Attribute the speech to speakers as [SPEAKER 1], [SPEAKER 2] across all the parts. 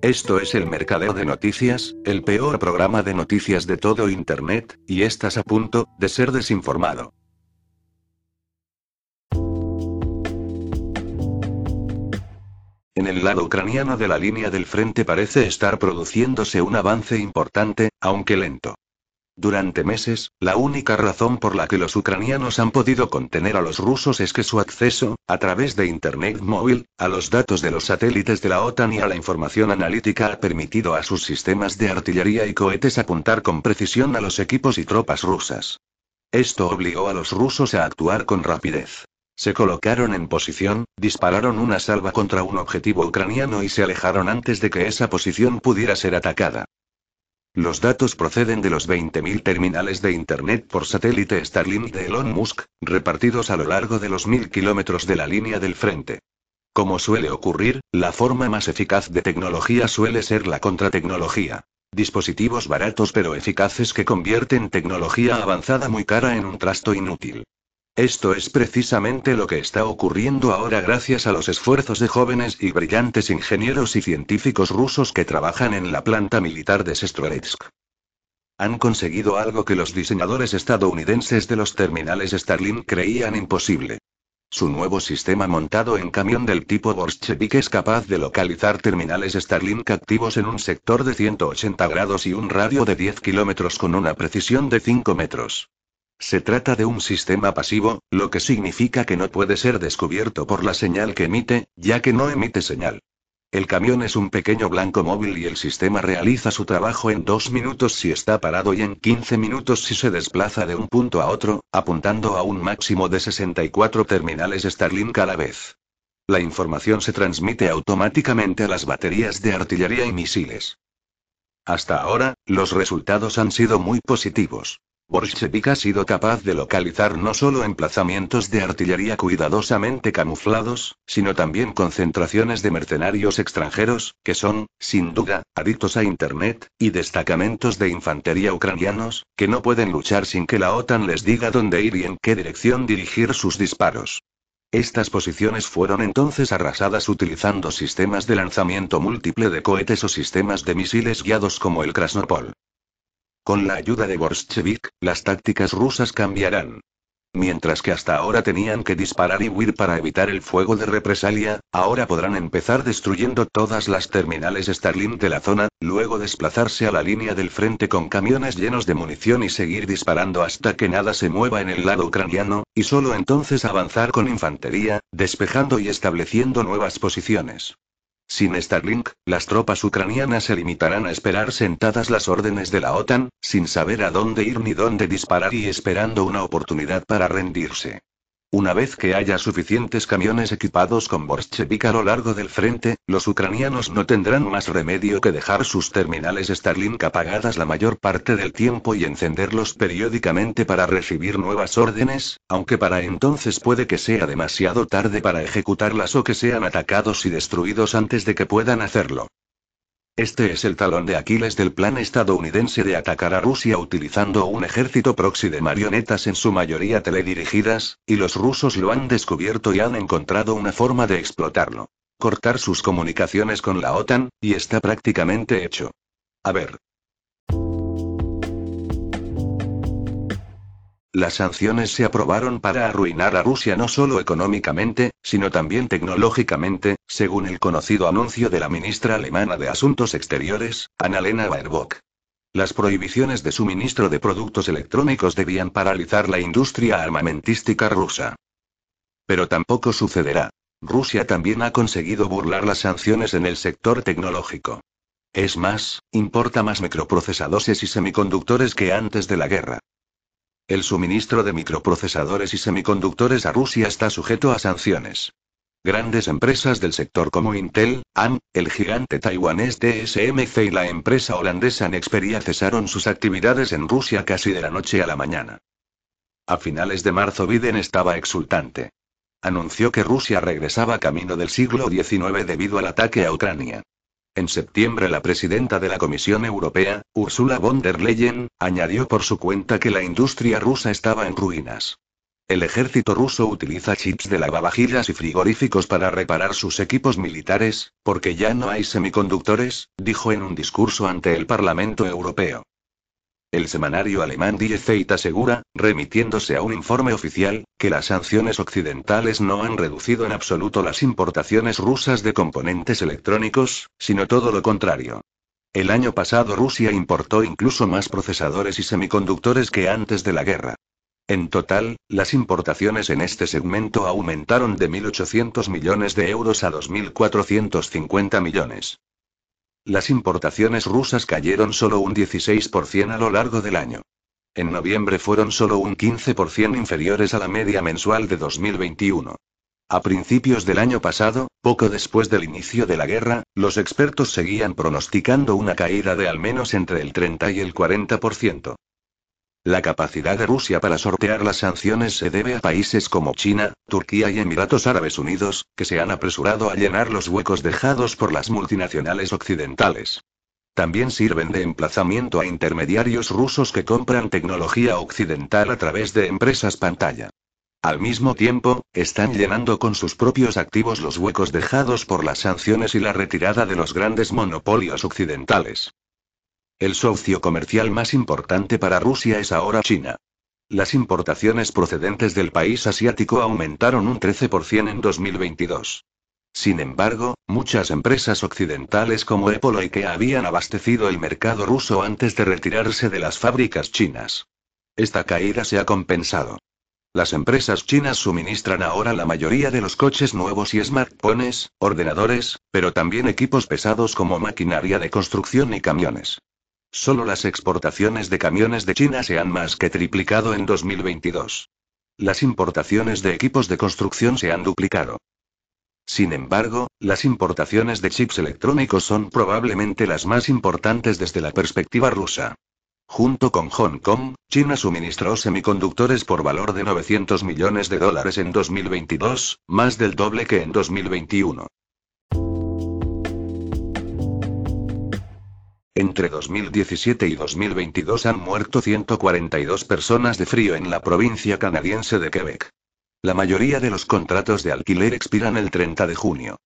[SPEAKER 1] Esto es el Mercadeo de Noticias, el peor programa de noticias de todo Internet, y estás a punto de ser desinformado. En el lado ucraniano de la línea del frente parece estar produciéndose un avance importante, aunque lento. Durante meses, la única razón por la que los ucranianos han podido contener a los rusos es que su acceso, a través de Internet móvil, a los datos de los satélites de la OTAN y a la información analítica ha permitido a sus sistemas de artillería y cohetes apuntar con precisión a los equipos y tropas rusas. Esto obligó a los rusos a actuar con rapidez. Se colocaron en posición, dispararon una salva contra un objetivo ucraniano y se alejaron antes de que esa posición pudiera ser atacada. Los datos proceden de los 20.000 terminales de Internet por satélite Starlink de Elon Musk, repartidos a lo largo de los mil kilómetros de la línea del frente. Como suele ocurrir, la forma más eficaz de tecnología suele ser la contratecnología. Dispositivos baratos pero eficaces que convierten tecnología avanzada muy cara en un trasto inútil. Esto es precisamente lo que está ocurriendo ahora gracias a los esfuerzos de jóvenes y brillantes ingenieros y científicos rusos que trabajan en la planta militar de Sestroretsk. Han conseguido algo que los diseñadores estadounidenses de los terminales Starlink creían imposible. Su nuevo sistema montado en camión del tipo Borshevik es capaz de localizar terminales Starlink activos en un sector de 180 grados y un radio de 10 kilómetros con una precisión de 5 metros. Se trata de un sistema pasivo, lo que significa que no puede ser descubierto por la señal que emite, ya que no emite señal. El camión es un pequeño blanco móvil y el sistema realiza su trabajo en dos minutos si está parado y en 15 minutos si se desplaza de un punto a otro, apuntando a un máximo de 64 terminales Starlink a la vez. La información se transmite automáticamente a las baterías de artillería y misiles. Hasta ahora, los resultados han sido muy positivos. Bolshevik ha sido capaz de localizar no solo emplazamientos de artillería cuidadosamente camuflados, sino también concentraciones de mercenarios extranjeros, que son, sin duda, adictos a Internet, y destacamentos de infantería ucranianos, que no pueden luchar sin que la OTAN les diga dónde ir y en qué dirección dirigir sus disparos. Estas posiciones fueron entonces arrasadas utilizando sistemas de lanzamiento múltiple de cohetes o sistemas de misiles guiados como el Krasnopol. Con la ayuda de Borshevik, las tácticas rusas cambiarán. Mientras que hasta ahora tenían que disparar y huir para evitar el fuego de represalia, ahora podrán empezar destruyendo todas las terminales Starlink de la zona, luego desplazarse a la línea del frente con camiones llenos de munición y seguir disparando hasta que nada se mueva en el lado ucraniano, y solo entonces avanzar con infantería, despejando y estableciendo nuevas posiciones. Sin Starlink, las tropas ucranianas se limitarán a esperar sentadas las órdenes de la OTAN, sin saber a dónde ir ni dónde disparar y esperando una oportunidad para rendirse. Una vez que haya suficientes camiones equipados con Borshevik a lo largo del frente, los ucranianos no tendrán más remedio que dejar sus terminales Starlink apagadas la mayor parte del tiempo y encenderlos periódicamente para recibir nuevas órdenes, aunque para entonces puede que sea demasiado tarde para ejecutarlas o que sean atacados y destruidos antes de que puedan hacerlo. Este es el talón de Aquiles del plan estadounidense de atacar a Rusia utilizando un ejército proxy de marionetas en su mayoría teledirigidas, y los rusos lo han descubierto y han encontrado una forma de explotarlo. Cortar sus comunicaciones con la OTAN, y está prácticamente hecho. A ver, Las sanciones se aprobaron para arruinar a Rusia no solo económicamente, sino también tecnológicamente, según el conocido anuncio de la ministra alemana de Asuntos Exteriores, Annalena Baerbock. Las prohibiciones de suministro de productos electrónicos debían paralizar la industria armamentística rusa. Pero tampoco sucederá. Rusia también ha conseguido burlar las sanciones en el sector tecnológico. Es más, importa más microprocesadores y semiconductores que antes de la guerra. El suministro de microprocesadores y semiconductores a Rusia está sujeto a sanciones. Grandes empresas del sector como Intel, AM, el gigante taiwanés TSMC y la empresa holandesa Nexperia cesaron sus actividades en Rusia casi de la noche a la mañana. A finales de marzo Biden estaba exultante. Anunció que Rusia regresaba camino del siglo XIX debido al ataque a Ucrania. En septiembre la presidenta de la Comisión Europea, Ursula von der Leyen, añadió por su cuenta que la industria rusa estaba en ruinas. El ejército ruso utiliza chips de lavavajillas y frigoríficos para reparar sus equipos militares, porque ya no hay semiconductores, dijo en un discurso ante el Parlamento Europeo. El semanario alemán Die Zeit asegura, remitiéndose a un informe oficial, que las sanciones occidentales no han reducido en absoluto las importaciones rusas de componentes electrónicos, sino todo lo contrario. El año pasado Rusia importó incluso más procesadores y semiconductores que antes de la guerra. En total, las importaciones en este segmento aumentaron de 1.800 millones de euros a 2.450 millones. Las importaciones rusas cayeron solo un 16% a lo largo del año. En noviembre fueron solo un 15% inferiores a la media mensual de 2021. A principios del año pasado, poco después del inicio de la guerra, los expertos seguían pronosticando una caída de al menos entre el 30 y el 40%. La capacidad de Rusia para sortear las sanciones se debe a países como China, Turquía y Emiratos Árabes Unidos, que se han apresurado a llenar los huecos dejados por las multinacionales occidentales. También sirven de emplazamiento a intermediarios rusos que compran tecnología occidental a través de empresas pantalla. Al mismo tiempo, están llenando con sus propios activos los huecos dejados por las sanciones y la retirada de los grandes monopolios occidentales. El socio comercial más importante para Rusia es ahora China. Las importaciones procedentes del país asiático aumentaron un 13% en 2022. Sin embargo, muchas empresas occidentales como Apple o IKEA habían abastecido el mercado ruso antes de retirarse de las fábricas chinas. Esta caída se ha compensado. Las empresas chinas suministran ahora la mayoría de los coches nuevos y smartphones, ordenadores, pero también equipos pesados como maquinaria de construcción y camiones. Solo las exportaciones de camiones de China se han más que triplicado en 2022. Las importaciones de equipos de construcción se han duplicado. Sin embargo, las importaciones de chips electrónicos son probablemente las más importantes desde la perspectiva rusa. Junto con Hong Kong, China suministró semiconductores por valor de 900 millones de dólares en 2022, más del doble que en 2021. Entre 2017 y 2022 han muerto 142 personas de frío en la provincia canadiense de Quebec. La mayoría de los contratos de alquiler expiran el 30 de junio.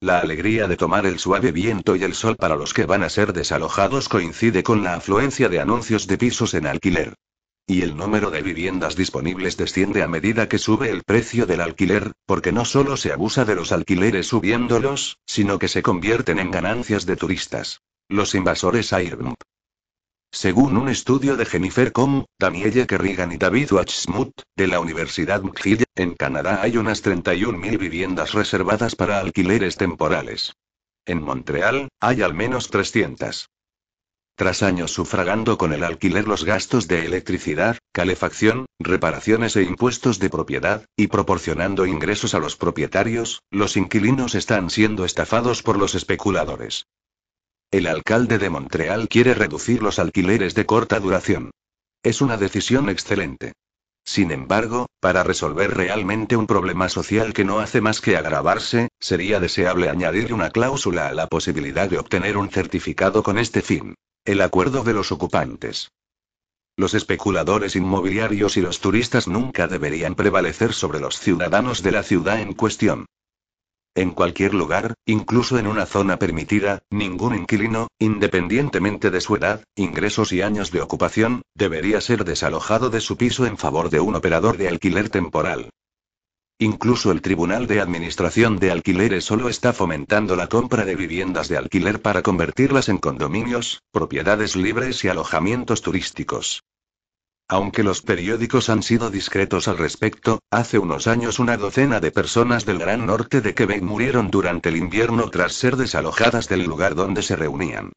[SPEAKER 1] La alegría de tomar el suave viento y el sol para los que van a ser desalojados coincide con la afluencia de anuncios de pisos en alquiler. Y el número de viviendas disponibles desciende a medida que sube el precio del alquiler, porque no solo se abusa de los alquileres subiéndolos, sino que se convierten en ganancias de turistas. Los invasores Airbnb. Según un estudio de Jennifer Com, Danielle Kerrigan y David Watchsmuth, de la Universidad McGill, en Canadá hay unas 31.000 viviendas reservadas para alquileres temporales. En Montreal, hay al menos 300. Tras años sufragando con el alquiler los gastos de electricidad, calefacción, reparaciones e impuestos de propiedad, y proporcionando ingresos a los propietarios, los inquilinos están siendo estafados por los especuladores. El alcalde de Montreal quiere reducir los alquileres de corta duración. Es una decisión excelente. Sin embargo, para resolver realmente un problema social que no hace más que agravarse, sería deseable añadir una cláusula a la posibilidad de obtener un certificado con este fin. El acuerdo de los ocupantes. Los especuladores inmobiliarios y los turistas nunca deberían prevalecer sobre los ciudadanos de la ciudad en cuestión. En cualquier lugar, incluso en una zona permitida, ningún inquilino, independientemente de su edad, ingresos y años de ocupación, debería ser desalojado de su piso en favor de un operador de alquiler temporal. Incluso el Tribunal de Administración de Alquileres solo está fomentando la compra de viviendas de alquiler para convertirlas en condominios, propiedades libres y alojamientos turísticos. Aunque los periódicos han sido discretos al respecto, hace unos años una docena de personas del Gran Norte de Quebec murieron durante el invierno tras ser desalojadas del lugar donde se reunían.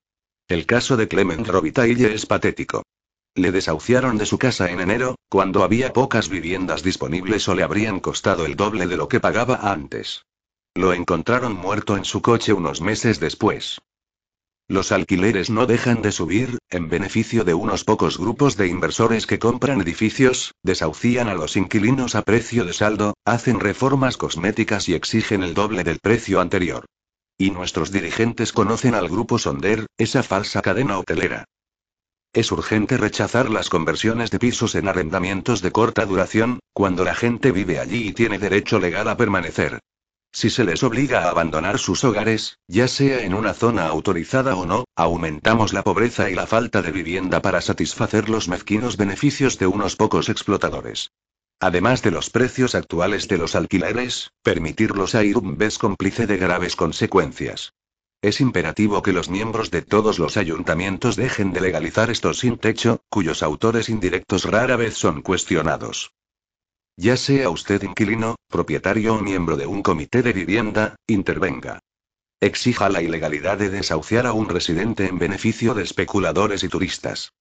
[SPEAKER 1] El caso de Clement Robitaille es patético. Le desahuciaron de su casa en enero, cuando había pocas viviendas disponibles o le habrían costado el doble de lo que pagaba antes. Lo encontraron muerto en su coche unos meses después. Los alquileres no dejan de subir, en beneficio de unos pocos grupos de inversores que compran edificios, desahucian a los inquilinos a precio de saldo, hacen reformas cosméticas y exigen el doble del precio anterior. Y nuestros dirigentes conocen al grupo Sonder, esa falsa cadena hotelera. Es urgente rechazar las conversiones de pisos en arrendamientos de corta duración, cuando la gente vive allí y tiene derecho legal a permanecer. Si se les obliga a abandonar sus hogares, ya sea en una zona autorizada o no, aumentamos la pobreza y la falta de vivienda para satisfacer los mezquinos beneficios de unos pocos explotadores. Además de los precios actuales de los alquileres, permitirlos a ir un vez cómplice de graves consecuencias. Es imperativo que los miembros de todos los ayuntamientos dejen de legalizar estos sin techo, cuyos autores indirectos rara vez son cuestionados. Ya sea usted inquilino, propietario o miembro de un comité de vivienda, intervenga. Exija la ilegalidad de desahuciar a un residente en beneficio de especuladores y turistas.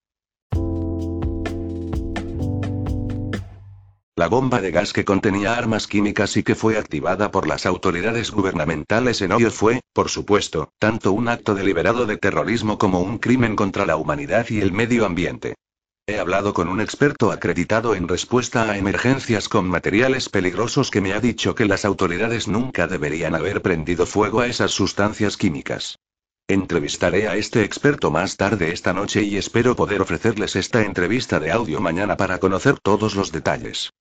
[SPEAKER 1] La bomba de gas que contenía armas químicas y que fue activada por las autoridades gubernamentales en Ohio fue, por supuesto, tanto un acto deliberado de terrorismo como un crimen contra la humanidad y el medio ambiente. He hablado con un experto acreditado en respuesta a emergencias con materiales peligrosos que me ha dicho que las autoridades nunca deberían haber prendido fuego a esas sustancias químicas. Entrevistaré a este experto más tarde esta noche y espero poder ofrecerles esta entrevista de audio mañana para conocer todos los detalles.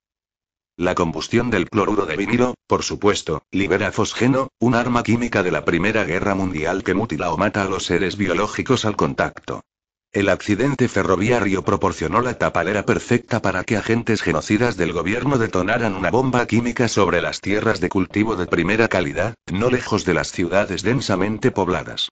[SPEAKER 1] La combustión del cloruro de vinilo, por supuesto, libera fosgeno, un arma química de la Primera Guerra Mundial que mutila o mata a los seres biológicos al contacto. El accidente ferroviario proporcionó la tapalera perfecta para que agentes genocidas del gobierno detonaran una bomba química sobre las tierras de cultivo de primera calidad, no lejos de las ciudades densamente pobladas.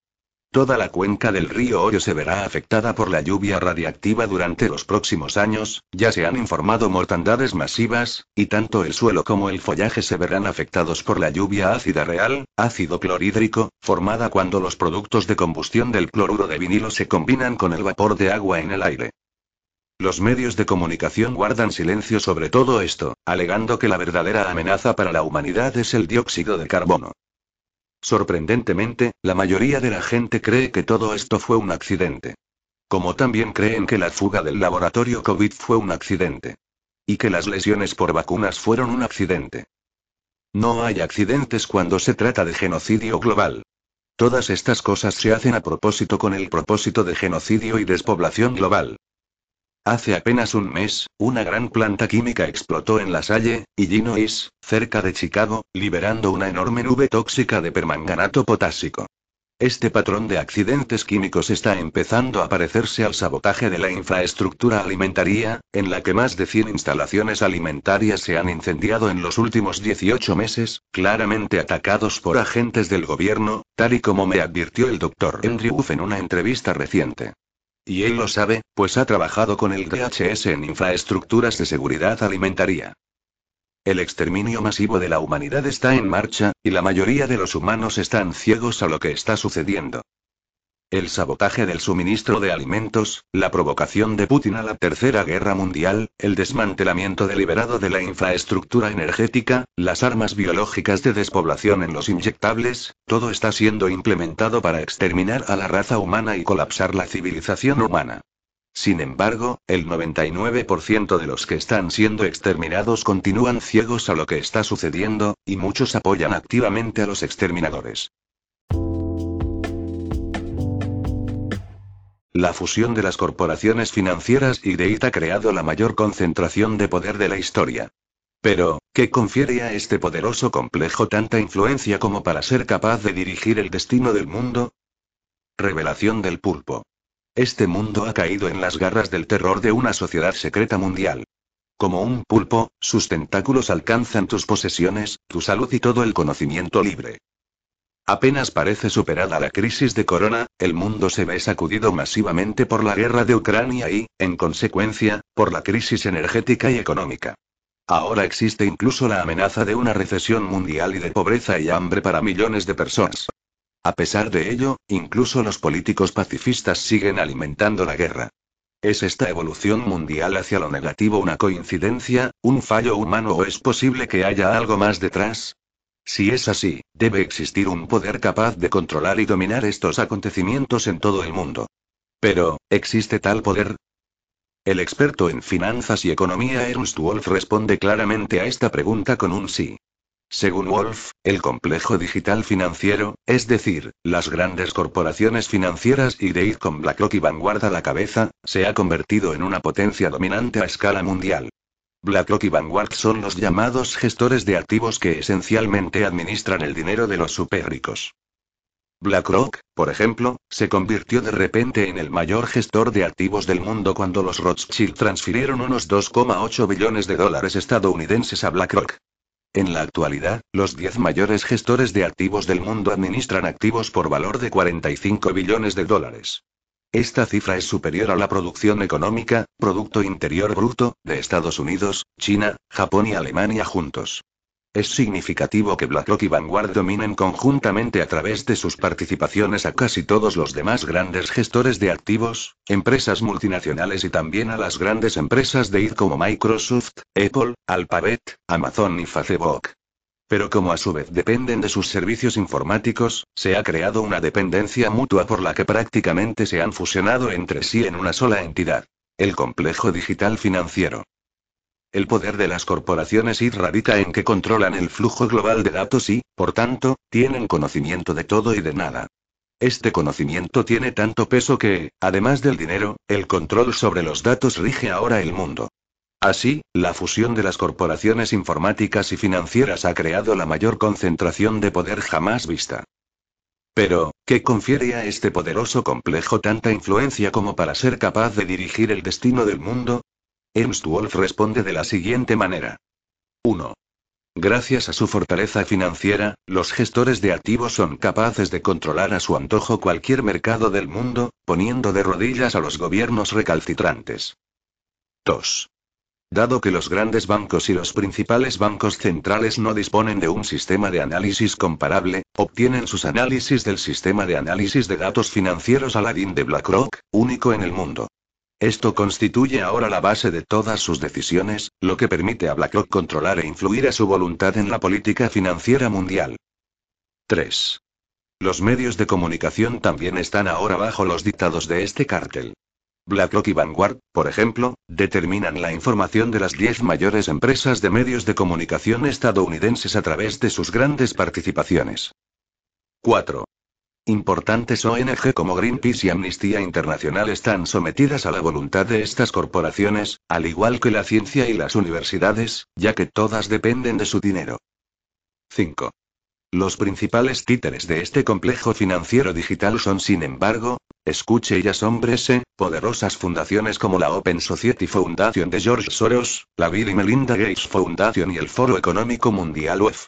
[SPEAKER 1] Toda la cuenca del río Orio se verá afectada por la lluvia radiactiva durante los próximos años, ya se han informado mortandades masivas, y tanto el suelo como el follaje se verán afectados por la lluvia ácida real, ácido clorhídrico, formada cuando los productos de combustión del cloruro de vinilo se combinan con el vapor de agua en el aire. Los medios de comunicación guardan silencio sobre todo esto, alegando que la verdadera amenaza para la humanidad es el dióxido de carbono. Sorprendentemente, la mayoría de la gente cree que todo esto fue un accidente. Como también creen que la fuga del laboratorio COVID fue un accidente. Y que las lesiones por vacunas fueron un accidente. No hay accidentes cuando se trata de genocidio global. Todas estas cosas se hacen a propósito con el propósito de genocidio y despoblación global. Hace apenas un mes, una gran planta química explotó en La Salle, Illinois, cerca de Chicago, liberando una enorme nube tóxica de permanganato potásico. Este patrón de accidentes químicos está empezando a parecerse al sabotaje de la infraestructura alimentaria, en la que más de 100 instalaciones alimentarias se han incendiado en los últimos 18 meses, claramente atacados por agentes del gobierno, tal y como me advirtió el doctor Andrew en una entrevista reciente. Y él lo sabe, pues ha trabajado con el DHS en infraestructuras de seguridad alimentaria. El exterminio masivo de la humanidad está en marcha, y la mayoría de los humanos están ciegos a lo que está sucediendo. El sabotaje del suministro de alimentos, la provocación de Putin a la Tercera Guerra Mundial, el desmantelamiento deliberado de la infraestructura energética, las armas biológicas de despoblación en los inyectables, todo está siendo implementado para exterminar a la raza humana y colapsar la civilización humana. Sin embargo, el 99% de los que están siendo exterminados continúan ciegos a lo que está sucediendo, y muchos apoyan activamente a los exterminadores. La fusión de las corporaciones financieras y de IT ha creado la mayor concentración de poder de la historia. Pero, ¿qué confiere a este poderoso complejo tanta influencia como para ser capaz de dirigir el destino del mundo? Revelación del pulpo. Este mundo ha caído en las garras del terror de una sociedad secreta mundial. Como un pulpo, sus tentáculos alcanzan tus posesiones, tu salud y todo el conocimiento libre. Apenas parece superada la crisis de corona, el mundo se ve sacudido masivamente por la guerra de Ucrania y, en consecuencia, por la crisis energética y económica. Ahora existe incluso la amenaza de una recesión mundial y de pobreza y hambre para millones de personas. A pesar de ello, incluso los políticos pacifistas siguen alimentando la guerra. ¿Es esta evolución mundial hacia lo negativo una coincidencia, un fallo humano o es posible que haya algo más detrás? Si es así, debe existir un poder capaz de controlar y dominar estos acontecimientos en todo el mundo. Pero, ¿existe tal poder? El experto en finanzas y economía Ernst Wolf responde claramente a esta pregunta con un sí. Según Wolf, el complejo digital financiero, es decir, las grandes corporaciones financieras y de con BlackRock y Vanguard a la cabeza, se ha convertido en una potencia dominante a escala mundial. BlackRock y Vanguard son los llamados gestores de activos que esencialmente administran el dinero de los superricos. BlackRock, por ejemplo, se convirtió de repente en el mayor gestor de activos del mundo cuando los Rothschild transfirieron unos 2,8 billones de dólares estadounidenses a BlackRock. En la actualidad, los 10 mayores gestores de activos del mundo administran activos por valor de 45 billones de dólares. Esta cifra es superior a la producción económica, Producto Interior Bruto, de Estados Unidos, China, Japón y Alemania juntos. Es significativo que BlackRock y Vanguard dominen conjuntamente a través de sus participaciones a casi todos los demás grandes gestores de activos, empresas multinacionales y también a las grandes empresas de IT como Microsoft, Apple, Alphabet, Amazon y Facebook. Pero como a su vez dependen de sus servicios informáticos, se ha creado una dependencia mutua por la que prácticamente se han fusionado entre sí en una sola entidad. El complejo digital financiero. El poder de las corporaciones IT radica en que controlan el flujo global de datos y, por tanto, tienen conocimiento de todo y de nada. Este conocimiento tiene tanto peso que, además del dinero, el control sobre los datos rige ahora el mundo. Así, la fusión de las corporaciones informáticas y financieras ha creado la mayor concentración de poder jamás vista. Pero, ¿qué confiere a este poderoso complejo tanta influencia como para ser capaz de dirigir el destino del mundo? Ernst Wolf responde de la siguiente manera. 1. Gracias a su fortaleza financiera, los gestores de activos son capaces de controlar a su antojo cualquier mercado del mundo, poniendo de rodillas a los gobiernos recalcitrantes. 2. Dado que los grandes bancos y los principales bancos centrales no disponen de un sistema de análisis comparable, obtienen sus análisis del sistema de análisis de datos financieros Aladdin de BlackRock, único en el mundo. Esto constituye ahora la base de todas sus decisiones, lo que permite a BlackRock controlar e influir a su voluntad en la política financiera mundial. 3. Los medios de comunicación también están ahora bajo los dictados de este cártel. BlackRock y Vanguard, por ejemplo, determinan la información de las 10 mayores empresas de medios de comunicación estadounidenses a través de sus grandes participaciones. 4. Importantes ONG como Greenpeace y Amnistía Internacional están sometidas a la voluntad de estas corporaciones, al igual que la ciencia y las universidades, ya que todas dependen de su dinero. 5. Los principales títeres de este complejo financiero digital son, sin embargo, escuche y asómbrese, poderosas fundaciones como la Open Society Foundation de George Soros, la Bill y Melinda Gates Foundation y el Foro Económico Mundial UEF.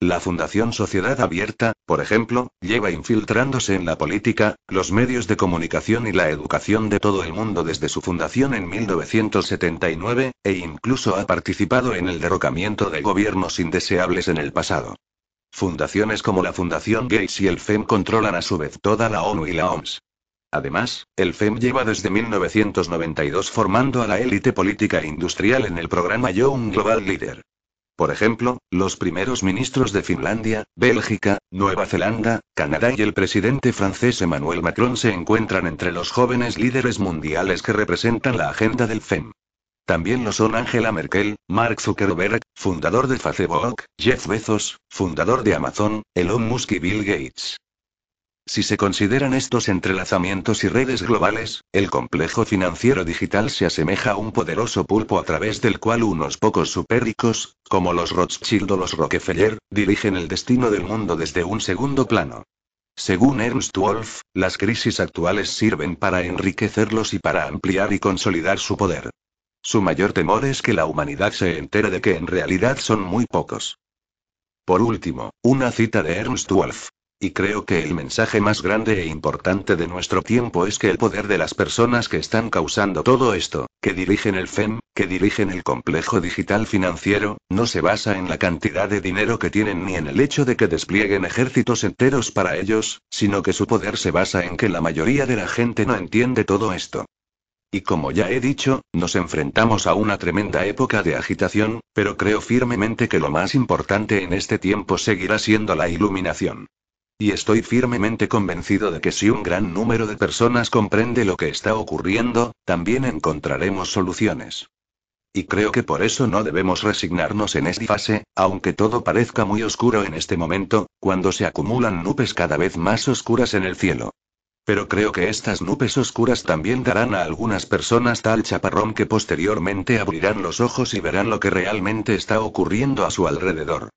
[SPEAKER 1] La Fundación Sociedad Abierta, por ejemplo, lleva infiltrándose en la política, los medios de comunicación y la educación de todo el mundo desde su fundación en 1979, e incluso ha participado en el derrocamiento de gobiernos indeseables en el pasado. Fundaciones como la Fundación Gates y el FEM controlan a su vez toda la ONU y la OMS. Además, el FEM lleva desde 1992 formando a la élite política e industrial en el programa Young Global Leader. Por ejemplo, los primeros ministros de Finlandia, Bélgica, Nueva Zelanda, Canadá y el presidente francés Emmanuel Macron se encuentran entre los jóvenes líderes mundiales que representan la agenda del FEM. También lo son Angela Merkel, Mark Zuckerberg, fundador de Facebook, Jeff Bezos, fundador de Amazon, Elon Musk y Bill Gates. Si se consideran estos entrelazamientos y redes globales, el complejo financiero digital se asemeja a un poderoso pulpo a través del cual unos pocos superricos, como los Rothschild o los Rockefeller, dirigen el destino del mundo desde un segundo plano. Según Ernst Wolf, las crisis actuales sirven para enriquecerlos y para ampliar y consolidar su poder. Su mayor temor es que la humanidad se entere de que en realidad son muy pocos. Por último, una cita de Ernst Wolf. Y creo que el mensaje más grande e importante de nuestro tiempo es que el poder de las personas que están causando todo esto, que dirigen el FEM, que dirigen el complejo digital financiero, no se basa en la cantidad de dinero que tienen ni en el hecho de que desplieguen ejércitos enteros para ellos, sino que su poder se basa en que la mayoría de la gente no entiende todo esto. Y como ya he dicho, nos enfrentamos a una tremenda época de agitación, pero creo firmemente que lo más importante en este tiempo seguirá siendo la iluminación. Y estoy firmemente convencido de que si un gran número de personas comprende lo que está ocurriendo, también encontraremos soluciones. Y creo que por eso no debemos resignarnos en esta fase, aunque todo parezca muy oscuro en este momento, cuando se acumulan nubes cada vez más oscuras en el cielo. Pero creo que estas nubes oscuras también darán a algunas personas tal chaparrón que posteriormente abrirán los ojos y verán lo que realmente está ocurriendo a su alrededor.